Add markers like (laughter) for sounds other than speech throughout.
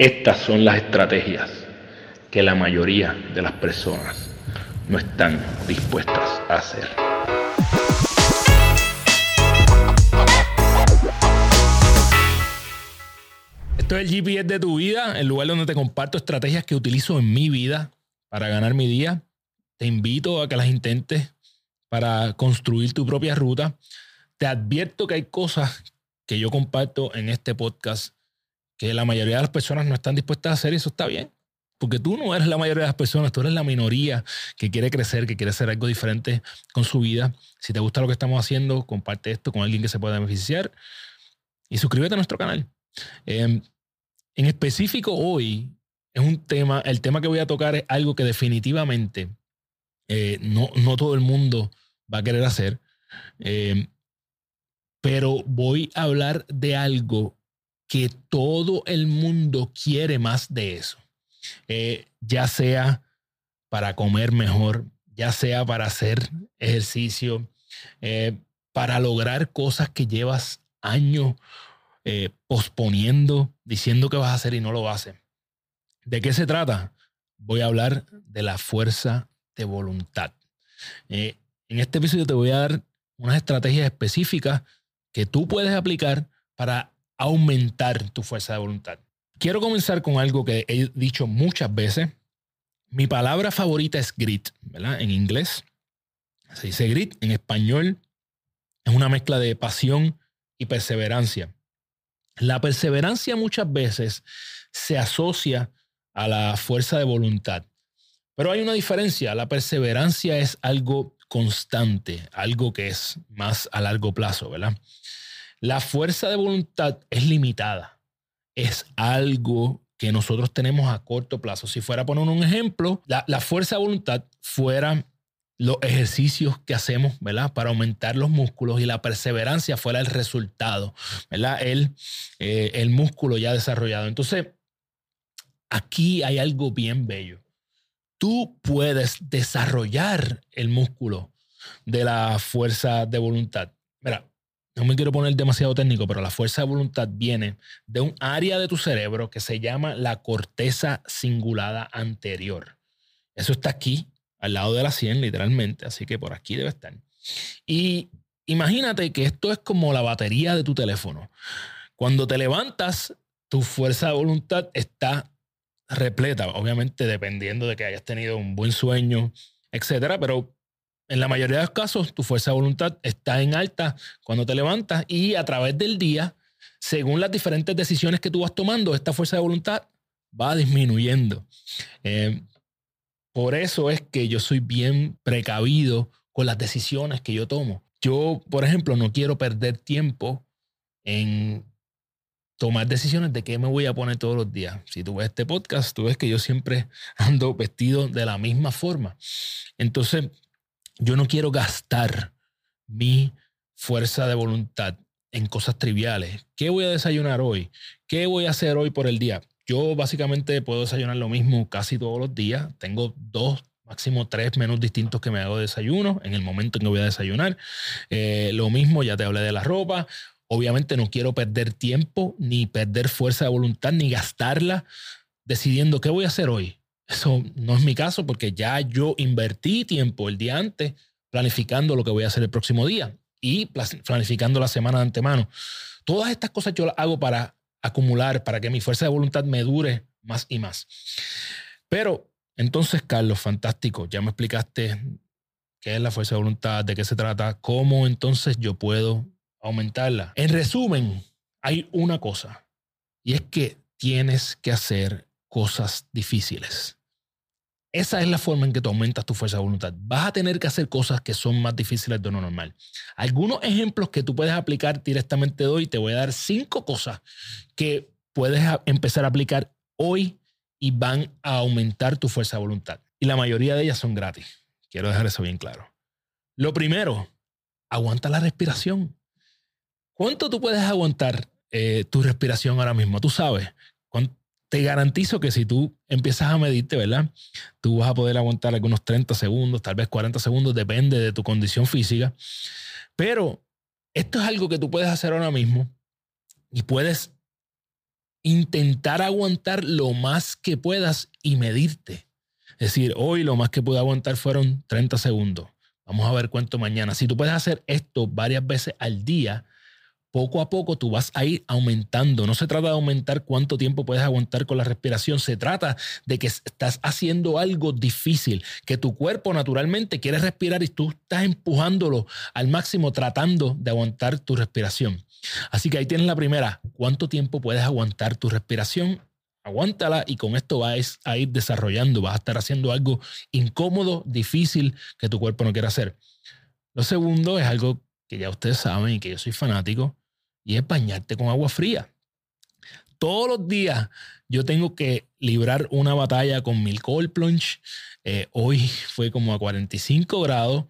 Estas son las estrategias que la mayoría de las personas no están dispuestas a hacer. Esto es el GPS de tu vida, el lugar donde te comparto estrategias que utilizo en mi vida para ganar mi día. Te invito a que las intentes para construir tu propia ruta. Te advierto que hay cosas que yo comparto en este podcast que la mayoría de las personas no están dispuestas a hacer y eso está bien. Porque tú no eres la mayoría de las personas, tú eres la minoría que quiere crecer, que quiere hacer algo diferente con su vida. Si te gusta lo que estamos haciendo, comparte esto con alguien que se pueda beneficiar y suscríbete a nuestro canal. Em, en específico hoy es un tema, el tema que voy a tocar es algo que definitivamente eh, no, no, todo el mundo va a querer hacer, em, pero voy a hablar de algo que todo el mundo quiere más de eso. Eh, ya sea para comer mejor, ya sea para hacer ejercicio, eh, para lograr cosas que llevas años eh, posponiendo, diciendo que vas a hacer y no lo haces. ¿De qué se trata? Voy a hablar de la fuerza de voluntad. en este episodio te voy a dar unas estrategias específicas que tú puedes aplicar para aumentar tu fuerza de voluntad. Quiero comenzar con algo que he dicho muchas veces. Mi palabra favorita es grit, ¿verdad? En inglés se dice grit, en español es una mezcla de pasión y perseverancia. La perseverancia muchas veces se asocia a la fuerza de voluntad, pero hay una diferencia. La perseverancia es algo constante, algo que es más a largo plazo, ¿verdad? La fuerza de voluntad es limitada. Es algo que nosotros tenemos a corto plazo. Si fuera a poner un ejemplo, la, fuerza de voluntad fuera los ejercicios que hacemos, ¿verdad? Para aumentar los músculos y la perseverancia fuera el resultado, ¿verdad? El, eh, el músculo ya desarrollado. Entonces, aquí hay algo bien bello. Tú puedes desarrollar el músculo de la fuerza de voluntad. Mira, no me quiero poner demasiado técnico, pero la fuerza de voluntad viene de un área de tu cerebro que se llama la corteza cingulada anterior. Eso está aquí, al lado de la sien, literalmente, así que por aquí debe estar. Y imagínate que esto es como la batería de tu teléfono. Cuando te levantas, tu fuerza de voluntad está repleta, obviamente dependiendo de que hayas tenido un buen sueño, etcétera, pero en la mayoría de los casos, tu fuerza de voluntad está en alta cuando te levantas y a través del día, según las diferentes decisiones que tú vas tomando, esta fuerza de voluntad va disminuyendo. Eh, por eso es que yo soy bien precavido con las decisiones que yo tomo. Yo, por ejemplo, no quiero perder tiempo en tomar decisiones de qué me voy a poner todos los días. Si tú ves este podcast, tú ves que yo siempre (laughs) ando vestido de la misma forma. Entonces, yo no quiero gastar mi fuerza de voluntad en cosas triviales. ¿Qué voy a desayunar hoy? ¿Qué voy a hacer hoy por el día? Yo básicamente puedo desayunar lo mismo casi todos los días. Tengo dos, máximo tres menús distintos que me hago de desayuno en el momento en que voy a desayunar. Eh, lo mismo, ya te hablé de la ropa. Obviamente no quiero perder tiempo, ni perder fuerza de voluntad, ni gastarla decidiendo qué voy a hacer hoy. Eso no es mi caso porque ya yo invertí tiempo el día antes planificando lo que voy a hacer el próximo día y planificando la semana de antemano. Todas estas cosas yo las hago para acumular, para que mi fuerza de voluntad me dure más y más. Pero entonces, Carlos, fantástico, ya me explicaste qué es la fuerza de voluntad, de qué se trata, cómo entonces yo puedo aumentarla. En resumen, hay una cosa y es que tienes que hacer cosas difíciles. Esa es la forma en que tú aumentas tu fuerza de voluntad. Vas a tener que hacer cosas que son más difíciles de lo normal. Algunos ejemplos que tú puedes aplicar directamente hoy, te voy a dar cinco cosas que puedes empezar a aplicar hoy y van a aumentar tu fuerza de voluntad. Y la mayoría de ellas son gratis. Quiero dejar eso bien claro. Lo primero, aguanta la respiración. ¿Cuánto tú puedes aguantar eh, tu respiración ahora mismo? Tú sabes, te garantizo que si tú empiezas a medirte, ¿verdad? Tú vas a poder aguantar algunos 30 segundos, tal vez 40 segundos, depende de tu condición física. Pero esto es algo que tú puedes hacer ahora mismo y puedes intentar aguantar lo más que puedas y medirte. Es decir, hoy lo más que pude aguantar fueron 30 segundos. Vamos a ver cuánto mañana. Si tú puedes hacer esto varias veces al día, poco a poco tú vas a ir aumentando. No se trata de aumentar cuánto tiempo puedes aguantar con la respiración, se trata de que estás haciendo algo difícil, que tu cuerpo naturalmente quiere respirar y tú estás empujándolo al máximo tratando de aguantar tu respiración. Así que ahí tienes la primera, ¿cuánto tiempo puedes aguantar tu respiración? Aguántala y con esto vas a ir desarrollando, vas a estar haciendo algo incómodo, difícil que tu cuerpo no quiere hacer. Lo segundo es algo que ya ustedes saben y que yo soy fanático, y es bañarte con agua fría. Todos los días yo tengo que librar una batalla con mil cold plunge. Eh, hoy fue como a 45 grados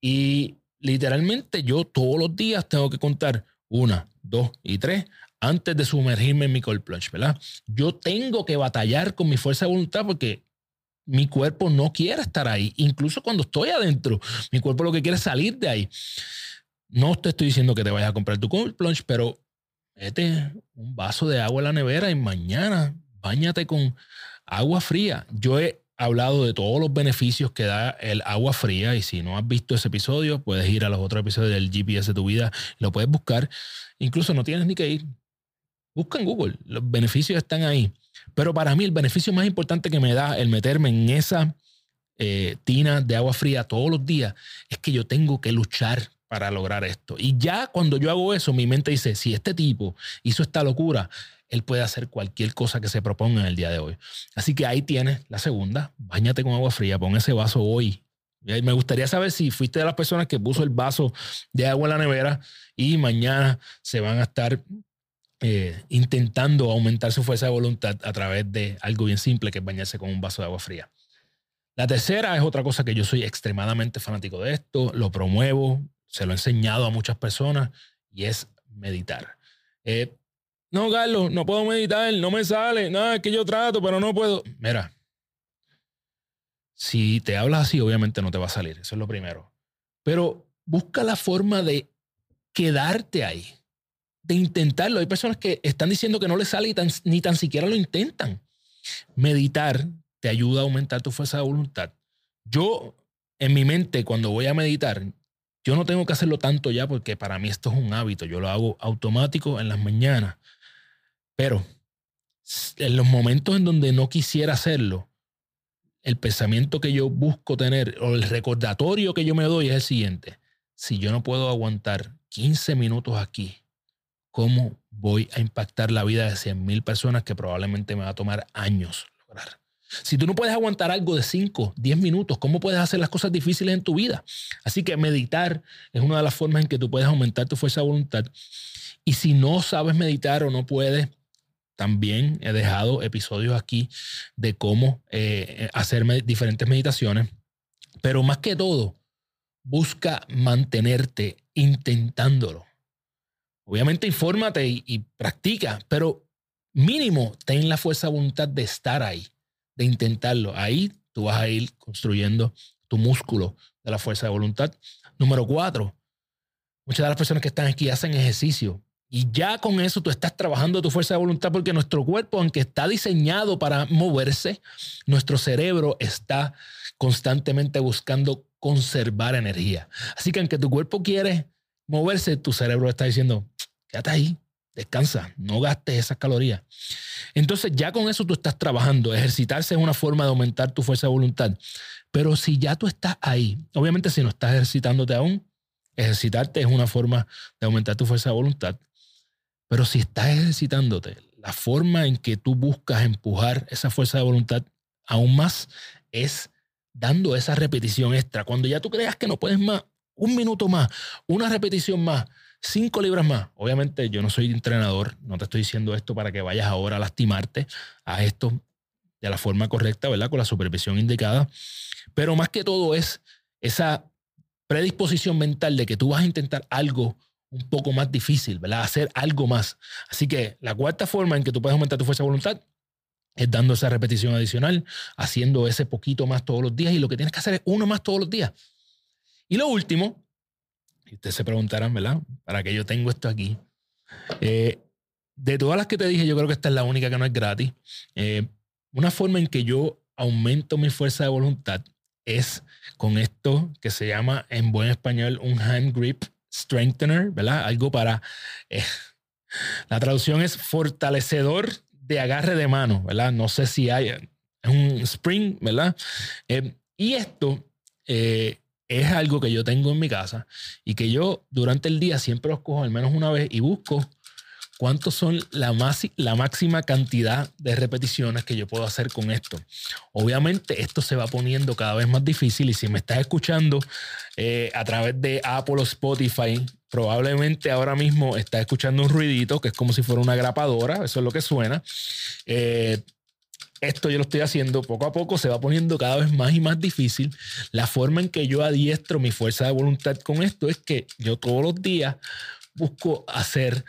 y literalmente yo todos los días tengo que contar una, dos y tres antes de sumergirme en mi cold plunge, ¿verdad? Yo tengo que batallar con mi fuerza de voluntad porque mi cuerpo no quiere estar ahí. Incluso cuando estoy adentro, mi cuerpo lo que quiere es salir de ahí. No te estoy diciendo que te vayas a comprar tu cold plunge, pero mete un vaso de agua en la nevera y mañana bañate con agua fría. Yo he hablado de todos los beneficios que da el agua fría y si no has visto ese episodio, puedes ir a los otros episodios del GPS de tu vida, lo puedes buscar. Incluso no tienes ni que ir. Busca en Google, los beneficios están ahí. Pero para mí el beneficio más importante que me da el meterme en esa eh, tina de agua fría todos los días es que yo tengo que luchar para lograr esto. Y ya cuando yo hago eso, mi mente dice, si este tipo hizo esta locura, él puede hacer cualquier cosa que se proponga en el día de hoy. Así que ahí tienes la segunda, bañate con agua fría, pon ese vaso hoy. Me gustaría saber si fuiste de las personas que puso el vaso de agua en la nevera y mañana se van a estar eh, intentando aumentar su fuerza de voluntad a través de algo bien simple que es bañarse con un vaso de agua fría. La tercera es otra cosa que yo soy extremadamente fanático de esto, lo promuevo, se lo he enseñado a muchas personas y es meditar. Eh, no, Carlos, no puedo meditar, no me sale, nada, es que yo trato, pero no puedo. Mira, si te hablas así, obviamente no te va a salir, eso es lo primero. Pero busca la forma de quedarte ahí, de intentarlo. Hay personas que están diciendo que no les sale ni tan siquiera lo intentan. Meditar te ayuda a aumentar tu fuerza de voluntad. Yo, en mi mente, cuando voy a meditar, yo no tengo que hacerlo tanto ya porque para mí esto es un hábito. Yo lo hago automático en las mañanas. Pero en los momentos en donde no quisiera hacerlo, el pensamiento que yo busco tener o el recordatorio que yo me doy es el siguiente. Si yo no puedo aguantar 15 minutos aquí, ¿cómo voy a impactar la vida de 100 mil personas que probablemente me va a tomar años lograr? Si tú no puedes aguantar algo de 5, 10 minutos, ¿cómo puedes hacer las cosas difíciles en tu vida? Así que meditar es una de las formas en que tú puedes aumentar tu fuerza de voluntad. Y si no sabes meditar o no puedes, también he dejado episodios aquí de cómo eh, hacer diferentes meditaciones. Pero más que todo, busca mantenerte intentándolo. Obviamente infórmate y, y practica, pero mínimo ten la fuerza de voluntad de estar ahí de intentarlo. Ahí tú vas a ir construyendo tu músculo de la fuerza de voluntad. Número cuatro, muchas de las personas que están aquí hacen ejercicio. Y ya con eso tú estás trabajando tu fuerza de voluntad porque nuestro cuerpo, aunque está diseñado para moverse, nuestro cerebro está constantemente buscando conservar energía. Así que aunque tu cuerpo quiere moverse, tu cerebro está diciendo, quédate ahí, Descansa, no gastes esas calorías. Entonces ya con eso tú estás trabajando. Ejercitarse es una forma de aumentar tu fuerza de voluntad. Pero si ya tú estás ahí, obviamente si no estás ejercitándote aún, ejercitarte es una forma de aumentar tu fuerza de voluntad. Pero si estás ejercitándote, la forma en que tú buscas empujar esa fuerza de voluntad aún más es dando esa repetición extra. Cuando ya tú creas que no puedes más, un minuto más, una repetición más, cinco libras más. Obviamente yo no soy entrenador, no te estoy diciendo esto para que vayas ahora a lastimarte, a esto de la forma correcta, ¿verdad? Con la supervisión indicada. Pero más que todo es esa predisposición mental de que tú vas a intentar algo un poco más difícil, ¿verdad? Hacer algo más. Así que la cuarta forma en que tú puedes aumentar tu fuerza de voluntad es dando esa repetición adicional, haciendo ese poquito más todos los días y lo que tienes que hacer es uno más todos los días. Y lo último, y ustedes se preguntarán, ¿verdad? ¿Para qué yo tengo esto aquí? Eh, de todas las que te dije, yo creo que esta es la única que no es gratis. Eh, una forma en que yo aumento mi fuerza de voluntad es con esto que se llama en buen español un hand grip strengthener, ¿verdad? Algo para... Eh, la traducción es fortalecedor de agarre de mano, ¿verdad? No sé si hay... Es un spring, ¿verdad? Eh, y esto es algo que yo tengo en mi casa y que yo durante el día siempre los cojo al menos una vez y busco cuántos son la, la máxima cantidad de repeticiones que yo puedo hacer con esto. Obviamente esto se va poniendo cada vez más difícil y si me estás escuchando eh, a través de Apple o Spotify, probablemente ahora mismo estás escuchando un ruidito que es como si fuera una grapadora, eso es lo que suena. Eh, esto yo lo estoy haciendo poco a poco, se va poniendo cada vez más y más difícil. La forma en que yo adiestro mi fuerza de voluntad con esto es que yo todos los días busco hacer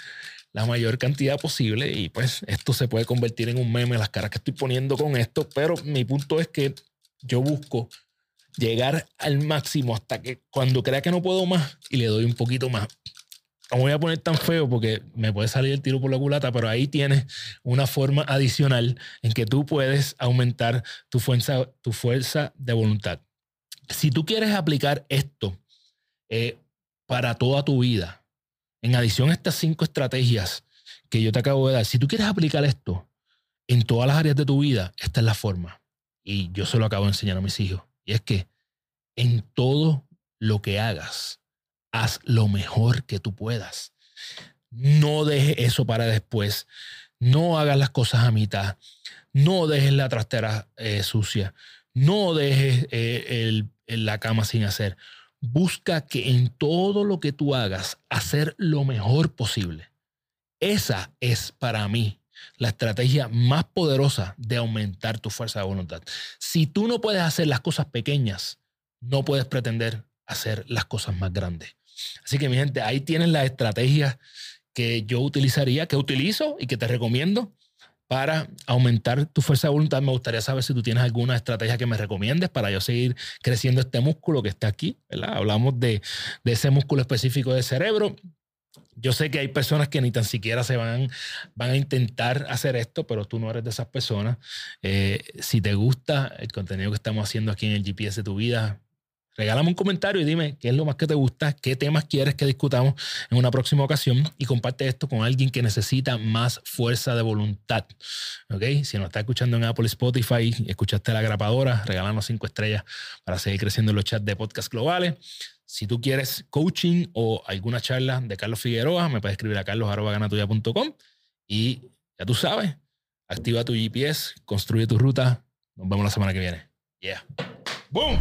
la mayor cantidad posible y pues esto se puede convertir en un meme, las caras que estoy poniendo con esto, pero mi punto es que yo busco llegar al máximo hasta que cuando crea que no puedo más y le doy un poquito más. No voy a poner tan feo porque me puede salir el tiro por la culata, pero ahí tienes una forma adicional en que tú puedes aumentar tu fuerza, tu fuerza de voluntad. Si tú quieres aplicar esto eh, para toda tu vida, en adición a estas cinco estrategias que yo te acabo de dar, si tú quieres aplicar esto en todas las áreas de tu vida, esta es la forma. Y yo se lo acabo de enseñar a mis hijos. Y es que en todo lo que hagas, haz lo mejor que tú puedas. No dejes eso para después. No hagas las cosas a mitad. No dejes la trastera eh, sucia. No dejes eh, la cama sin hacer busca que en todo lo que tú hagas, hacer lo mejor posible. Esa es para mí la estrategia más poderosa de aumentar tu fuerza de voluntad. Si tú no puedes hacer las cosas pequeñas, no puedes pretender hacer las cosas más grandes. Así que mi gente, ahí tienen las estrategias que yo utilizaría, que utilizo y que te recomiendo para aumentar tu fuerza de voluntad. Me gustaría saber si tú tienes alguna estrategia que me recomiendes para yo seguir creciendo este músculo que está aquí. Hablamos de, ese músculo específico del cerebro. Yo sé que hay personas que ni tan siquiera se van, van a intentar hacer esto, pero tú no eres de esas personas. Eh, si te gusta el contenido que estamos haciendo aquí en el GPS de tu vida, Regálame un comentario y dime qué es lo más que te gusta, qué temas quieres que discutamos en una próxima ocasión y comparte esto con alguien que necesita más fuerza de voluntad. ¿Ok? Si nos está escuchando en Apple Spotify, escuchaste la grapadora, regálanos cinco estrellas para seguir creciendo en los chats de podcast globales. Si tú quieres coaching o alguna charla de Carlos Figueroa, me puedes escribir a carlos.ganatuya.com y ya tú sabes, activa tu GPS, construye tu ruta. Nos vemos la semana que viene. Yeah. Boom.